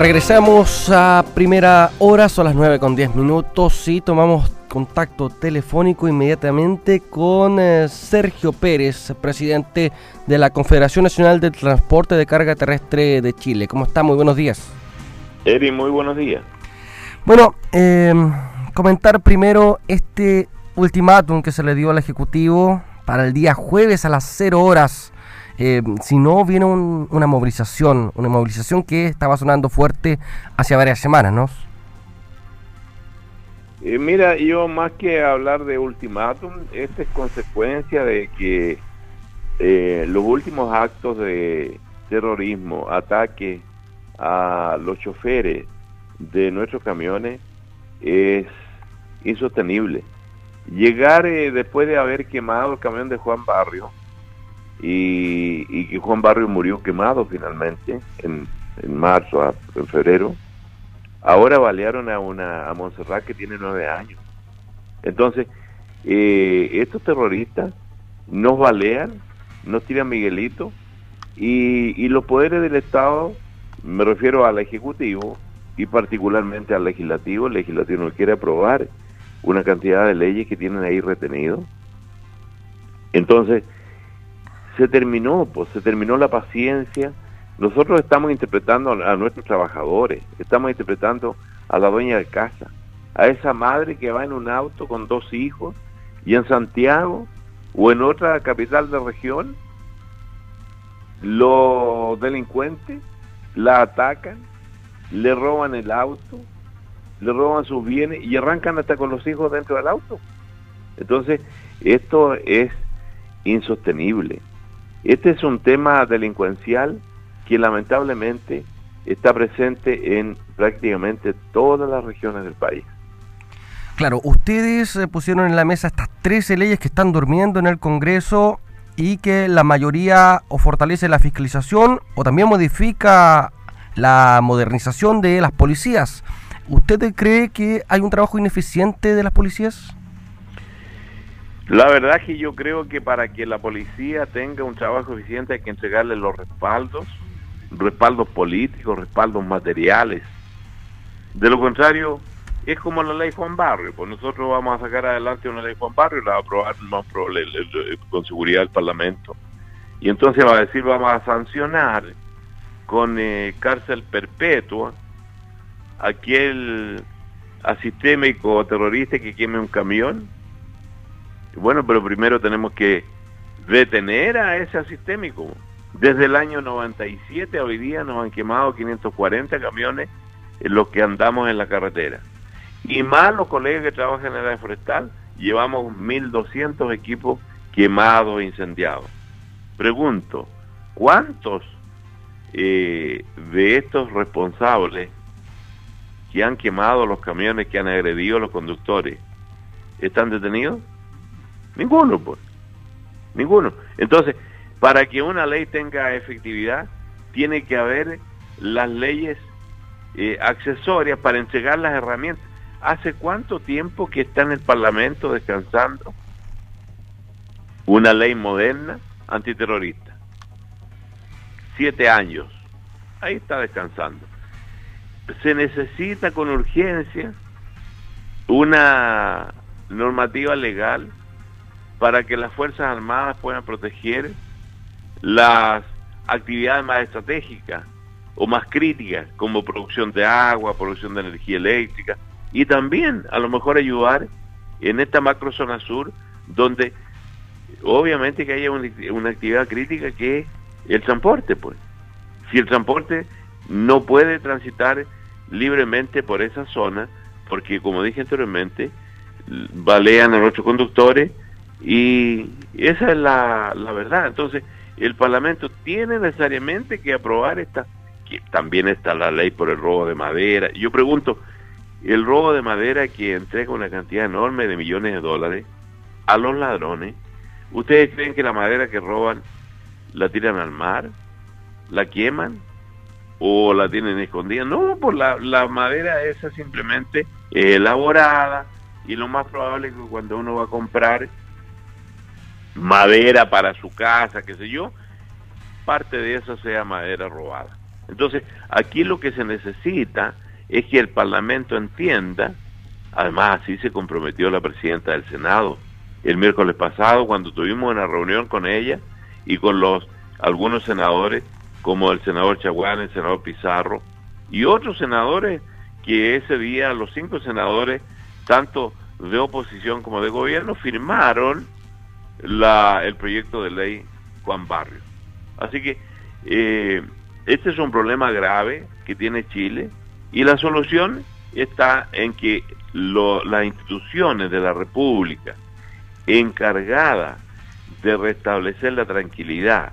Regresamos a primera hora, son las 9 con 10 minutos y tomamos contacto telefónico inmediatamente con eh, Sergio Pérez, presidente de la Confederación Nacional de Transporte de Carga Terrestre de Chile. ¿Cómo está? Muy buenos días. Eri, muy buenos días. Bueno, eh, comentar primero este ultimátum que se le dio al Ejecutivo para el día jueves a las 0 horas. Eh, si no, viene una movilización, una movilización que estaba sonando fuerte hace varias semanas, ¿no? Eh, mira, yo más que hablar de ultimátum, esta es consecuencia de que eh, los últimos actos de terrorismo, ataques a los choferes de nuestros camiones es insostenible. Llegar después de haber quemado el camión de Juan Barrio y, que Juan Barrio murió quemado finalmente en, en marzo, en febrero, Ahora balearon a una a Montserrat que tiene nueve años. Entonces, eh, estos terroristas nos balean, nos tiran Miguelito y, y los poderes del Estado, me refiero al Ejecutivo y particularmente al Legislativo, el Legislativo no quiere aprobar una cantidad de leyes que tienen ahí retenidos. Entonces, se terminó, pues se terminó la paciencia, nosotros estamos interpretando a nuestros trabajadores, estamos interpretando a la dueña de casa, a esa madre que va en un auto con dos hijos y en Santiago o en otra capital de región, los delincuentes la atacan, le roban el auto, le roban sus bienes y arrancan hasta con los hijos dentro del auto. Entonces, esto es insostenible. Este es un tema delincuencial que lamentablemente está presente en prácticamente todas las regiones del país. Claro, ustedes eh, pusieron en la mesa estas 13 leyes que están durmiendo en el Congreso y que la mayoría o fortalece la fiscalización o también modifica la modernización de las policías. ¿Usted cree que hay un trabajo ineficiente de las policías? La verdad que yo creo que para que la policía tenga un trabajo eficiente hay que entregarle los respaldos, respaldos políticos, respaldos materiales. De lo contrario, es como la ley Juan Barrio, pues nosotros vamos a sacar adelante una ley Juan Barrio y la va a aprobar con seguridad el Parlamento. Y entonces va a decir, vamos a sancionar con eh, cárcel perpetua aquel asistémico terrorista que queme un camión. Bueno, pero primero tenemos que detener a ese asistémico. Desde el año 97 a hoy día nos han quemado 540 camiones los que andamos en la carretera. Y más los colegas que trabajan en área forestal, llevamos 1.200 equipos quemados e incendiados. Pregunto, ¿cuántos eh, de estos responsables que han quemado los camiones, que han agredido a los conductores, están detenidos? Ninguno, pues. Ninguno. Entonces, para que una ley tenga efectividad, tiene que haber las leyes eh, accesorias para entregar las herramientas. ¿Hace cuánto tiempo que está en el Parlamento descansando una ley moderna antiterrorista? Siete años. Ahí está descansando. Se necesita con urgencia una normativa legal para que las Fuerzas Armadas puedan proteger las actividades más estratégicas o más críticas, como producción de agua, producción de energía eléctrica, y también a lo mejor ayudar en esta macro zona sur, donde obviamente que haya una, actividad crítica que es el transporte, pues. Si el transporte no puede transitar libremente por esa zona, porque como dije anteriormente, balean a nuestros conductores y esa es la, la verdad. Entonces, el Parlamento tiene necesariamente que aprobar esta, que también está la ley por el robo de madera. Yo pregunto, el robo de madera que entrega una cantidad enorme de millones de dólares a los ladrones, ¿ustedes creen que la madera que roban la tiran al mar? ¿La queman? ¿O la tienen escondida? No, pues la, la madera esa simplemente es elaborada y lo más probable es que cuando uno va a comprar madera para su casa, qué sé yo, parte de eso sea madera robada. Entonces, aquí lo que se necesita es que el Parlamento entienda, además así se comprometió la presidenta del Senado el miércoles pasado cuando tuvimos una reunión con ella y con los algunos senadores como el senador Chaguán, el senador Pizarro y otros senadores que ese día los cinco senadores, tanto de oposición como de gobierno, firmaron la, el proyecto de ley Juan Barrio. Así que eh, este es un problema grave que tiene Chile y la solución está en que las instituciones de la República encargadas de restablecer la tranquilidad,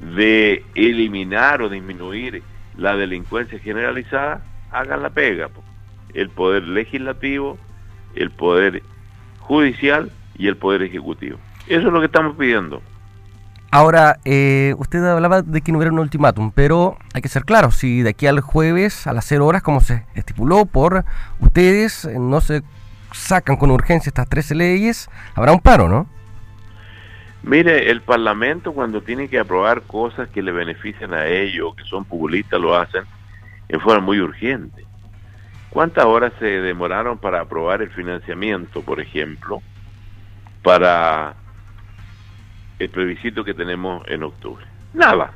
de eliminar o disminuir la delincuencia generalizada, hagan la pega. El poder legislativo, el poder judicial y el poder ejecutivo. Eso es lo que estamos pidiendo. Ahora, eh, usted hablaba de que no hubiera un ultimátum, pero hay que ser claro, si de aquí al jueves a las 0 horas, como se estipuló por ustedes, no se sacan con urgencia estas 13 leyes, habrá un paro, ¿no? Mire, el Parlamento cuando tiene que aprobar cosas que le benefician a ellos, que son populistas, lo hacen en forma muy urgente. ¿Cuántas horas se demoraron para aprobar el financiamiento, por ejemplo, para el plebiscito que tenemos en octubre? Nada.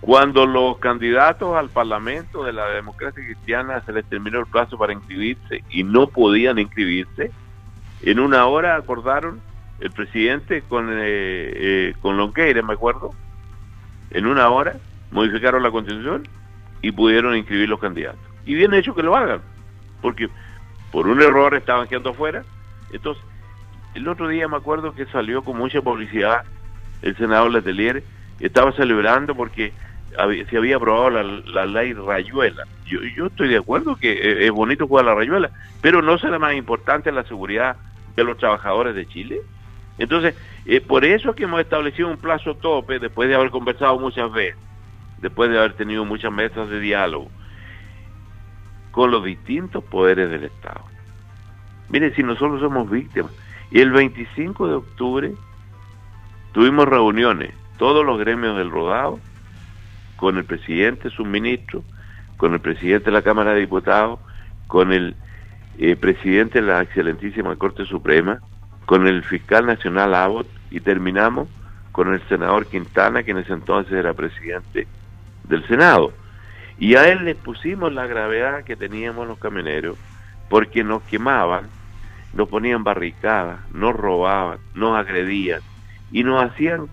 Cuando los candidatos al Parlamento de la democracia cristiana se les terminó el plazo para inscribirse y no podían inscribirse, en una hora acordaron el presidente con, eh, eh, con Lonqueira, me acuerdo, en una hora modificaron la constitución y pudieron inscribir los candidatos. Y bien hecho que lo hagan, porque por un error estaban quedando afuera. Entonces, el otro día me acuerdo que salió con mucha publicidad el senador Letelier, estaba celebrando porque se había aprobado la, ley Rayuela. Yo, yo estoy de acuerdo que eh, es bonito jugar la Rayuela, pero no será más importante la seguridad de los trabajadores de Chile. Entonces, eh, por eso es que hemos establecido un plazo tope, después de haber conversado muchas veces, después de haber tenido muchas mesas de diálogo, con los distintos poderes del Estado. Mire, si nosotros somos víctimas, y el 25 de octubre tuvimos reuniones, todos los gremios del rodado, con el presidente, su ministro, con el presidente de la Cámara de Diputados, con el eh, presidente de la excelentísima Corte Suprema, con el fiscal nacional Abbott y terminamos con el senador Quintana, que en ese entonces era presidente del Senado. Y a él le pusimos la gravedad que teníamos los camioneros, porque nos quemaban, nos ponían barricadas, nos robaban, nos agredían y nos hacían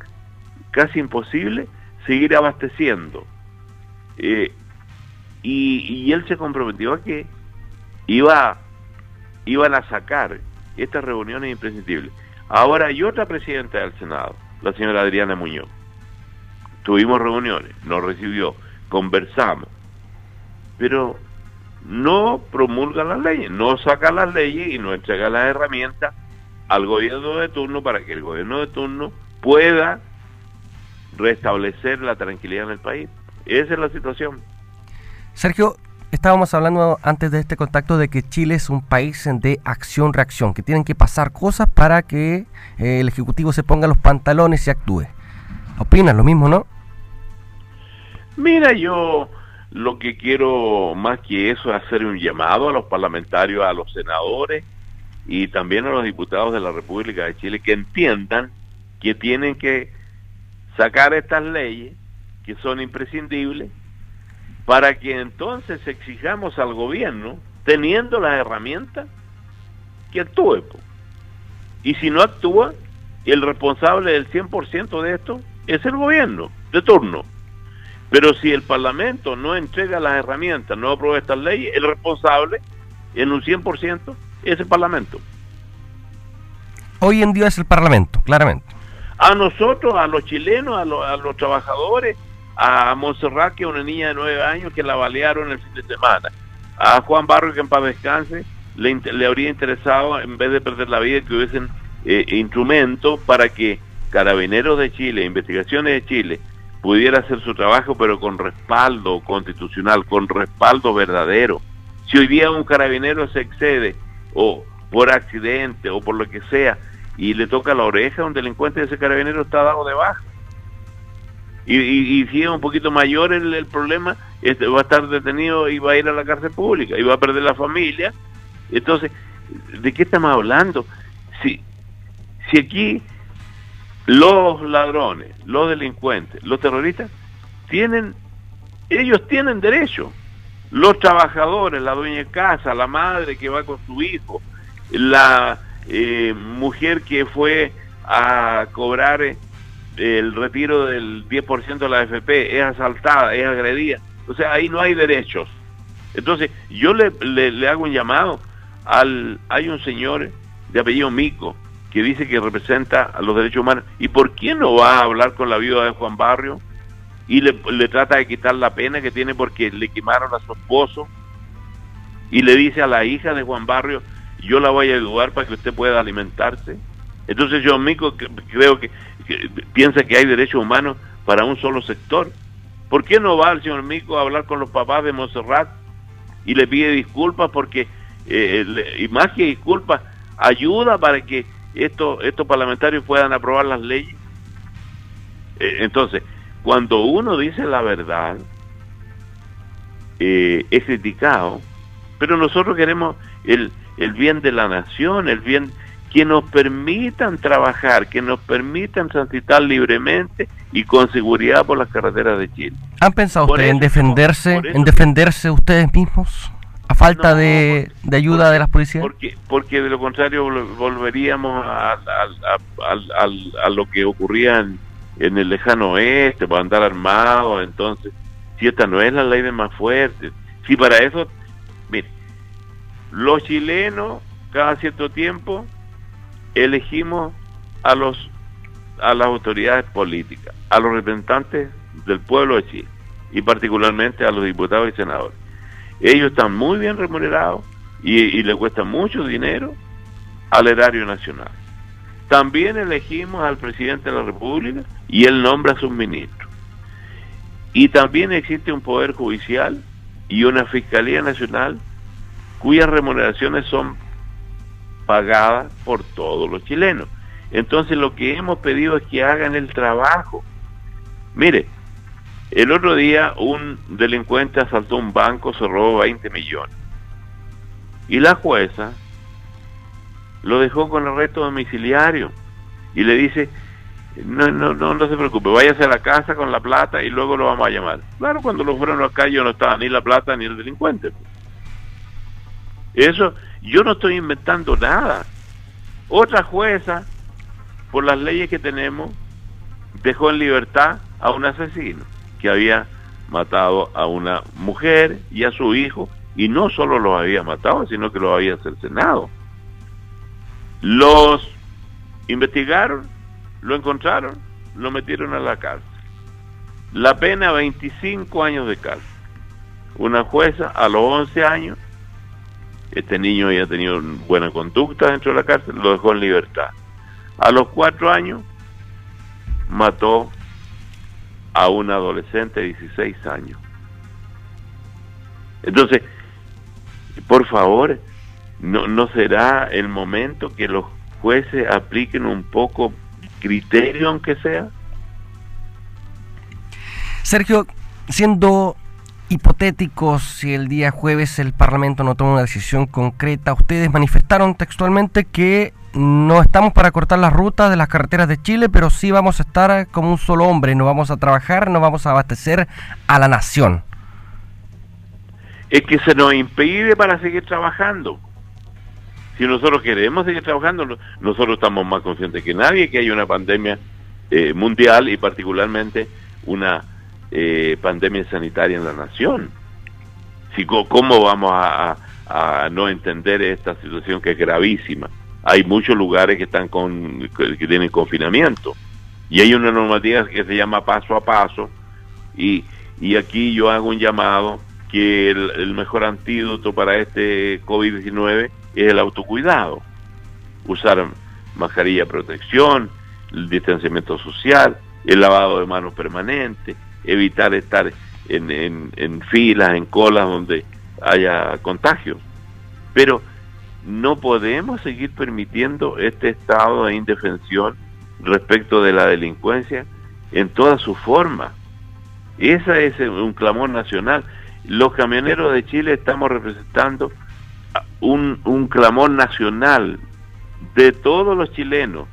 casi imposible seguir abasteciendo. Eh, y, y, él se comprometió a que iba, iban a sacar estas reuniones imprescindibles. Ahora hay otra presidenta del Senado, la señora Adriana Muñoz. Tuvimos reuniones, nos recibió, conversamos, pero no promulga las leyes, no saca las leyes y no entrega las herramientas al gobierno de turno para que el gobierno de turno pueda restablecer la tranquilidad en el país. Esa es la situación. Sergio, estábamos hablando antes de este contacto de que Chile es un país de acción-reacción, que tienen que pasar cosas para que eh, el Ejecutivo se ponga los pantalones y actúe. ¿Opinas lo mismo, no? Mira, yo lo que quiero más que eso es hacer un llamado a los parlamentarios, a los senadores y también a los diputados de la República de Chile que entiendan que tienen que sacar estas leyes que son imprescindibles para que entonces exijamos al gobierno, teniendo las herramientas, que actúe. Y si no actúa, el responsable del 100% de esto es el gobierno de turno. Pero si el Parlamento no entrega las herramientas, no aprueba estas leyes, el responsable en un 100% es el Parlamento. Hoy en día es el Parlamento, claramente. A nosotros, a los chilenos, a los trabajadores, a Montserrat, que es una niña de nueve años que la balearon el fin de semana, a Juan Barrio, que en paz descanse, le, habría interesado, en vez de perder la vida, que hubiesen eh, instrumentos para que Carabineros de Chile, Investigaciones de Chile, pudiera hacer su trabajo, pero con respaldo constitucional, con respaldo verdadero. Si hoy día un carabinero se excede, o por accidente, o por lo que sea, y le toca la oreja a un delincuente, ese carabinero está dado de baja Y, si es un poquito mayor el, problema, este, va a estar detenido y va a ir a la cárcel pública y va a perder la familia. Entonces, ¿de qué estamos hablando? Si, si aquí los ladrones, los delincuentes, los terroristas, tienen, ellos tienen derecho. Los trabajadores, la dueña de casa, la madre que va con su hijo, la eh, mujer que fue a cobrar eh, el retiro del 10% de la AFP, es asaltada, es agredida. O sea, ahí no hay derechos. Entonces, yo le, le, hago un llamado al... Hay un señor de apellido Mico que dice que representa a los derechos humanos. ¿Y por qué no va a hablar con la viuda de Juan Barrio? Y le, trata de quitar la pena que tiene porque le quemaron a su esposo. Y le dice a la hija de Juan Barrio, yo la voy a ayudar para que usted pueda alimentarse. Entonces yo Mico creo que, piensa que hay derechos humanos para un solo sector. ¿Por qué no va el señor Mico a hablar con los papás de Montserrat y le pide disculpas porque, eh, y más que disculpas, ayuda para que estos, estos parlamentarios puedan aprobar las leyes? Eh, entonces, cuando uno dice la verdad, eh, es criticado, pero nosotros queremos el, el bien de la nación, el bien que nos permitan trabajar, que nos permitan transitar libremente y con seguridad por las carreteras de Chile. ¿Han pensado ustedes en defenderse, en defenderse ustedes mismos a falta de, ayuda de las policías? Porque, porque de lo contrario volveríamos a, a, lo que ocurría en, en, el lejano oeste, para andar armados, entonces, si esta no es la ley de más fuerte, si para eso, mire, los chilenos cada cierto tiempo elegimos a los a las autoridades políticas, a los representantes del pueblo de Chile y particularmente a los diputados y senadores. Ellos están muy bien remunerados y, le cuesta mucho dinero al erario nacional. También elegimos al presidente de la República y él nombra a sus ministros. Y también existe un poder judicial y una fiscalía nacional cuyas remuneraciones son pagadas por todos los chilenos. Entonces lo que hemos pedido es que hagan el trabajo. Mire, el otro día un delincuente asaltó un banco, se robó 20 millones. Y la jueza lo dejó con arresto domiciliario y le dice, no, no, no, no se preocupe, váyase a la casa con la plata y luego lo vamos a llamar. Claro, cuando lo fueron acá yo no estaba ni la plata ni el delincuente. Eso, yo no estoy inventando nada. Otra jueza, por las leyes que tenemos, dejó en libertad a un asesino que había matado a una mujer y a su hijo, y no solo los había matado, sino que los había cercenado. Los investigaron, lo encontraron, lo metieron a la cárcel. La pena 25 años de cárcel. Una jueza a los 11 años este niño había tenido buena conducta dentro de la cárcel, lo dejó en libertad. A los cuatro años mató a un adolescente de 16 años. Entonces, por favor, ¿no, ¿no será el momento que los jueces apliquen un poco criterio, aunque sea? Sergio, siendo hipotéticos, si el día jueves el Parlamento no toma una decisión concreta, ustedes manifestaron textualmente que no estamos para cortar las rutas de las carreteras de Chile, pero sí vamos a estar como un solo hombre, no vamos a trabajar, no vamos a abastecer a la nación. Es que se nos impide para seguir trabajando. Si nosotros queremos seguir trabajando, nosotros estamos más conscientes que nadie que hay una pandemia eh, mundial y particularmente una eh, pandemia sanitaria en la nación. ¿Cómo vamos a, no entender esta situación que es gravísima? Hay muchos lugares que están con que tienen confinamiento y hay una normativa que se llama paso a paso y, y aquí yo hago un llamado que el, el mejor antídoto para este COVID-19 es el autocuidado. Usar mascarilla de protección, el distanciamiento social, el lavado de manos permanente, evitar estar en, en, filas, en colas donde haya contagios. Pero no podemos seguir permitiendo este estado de indefensión respecto de la delincuencia en toda su forma. Ese es un clamor nacional. Los camioneros de Chile estamos representando un, un clamor nacional de todos los chilenos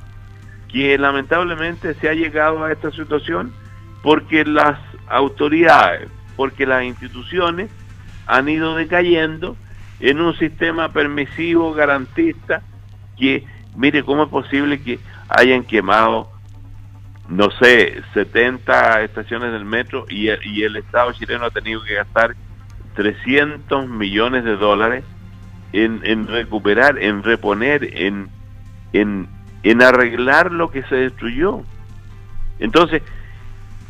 que lamentablemente se ha llegado a esta situación porque las autoridades, porque las instituciones han ido decayendo en un sistema permisivo, garantista, que, mire, ¿cómo es posible que hayan quemado, no sé, 70 estaciones del metro y, el Estado chileno ha tenido que gastar 300 millones de dólares en, en recuperar, en reponer, en, en, en arreglar lo que se destruyó? Entonces,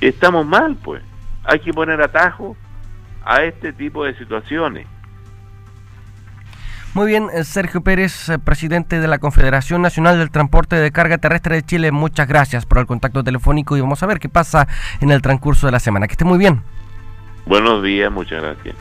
estamos mal, pues. Hay que poner atajo a este tipo de situaciones. Muy bien, eh, Sergio Pérez, eh, presidente de la Confederación Nacional del Transporte de Carga Terrestre de Chile, muchas gracias por el contacto telefónico y vamos a ver qué pasa en el transcurso de la semana. Que esté muy bien. Buenos días, muchas gracias.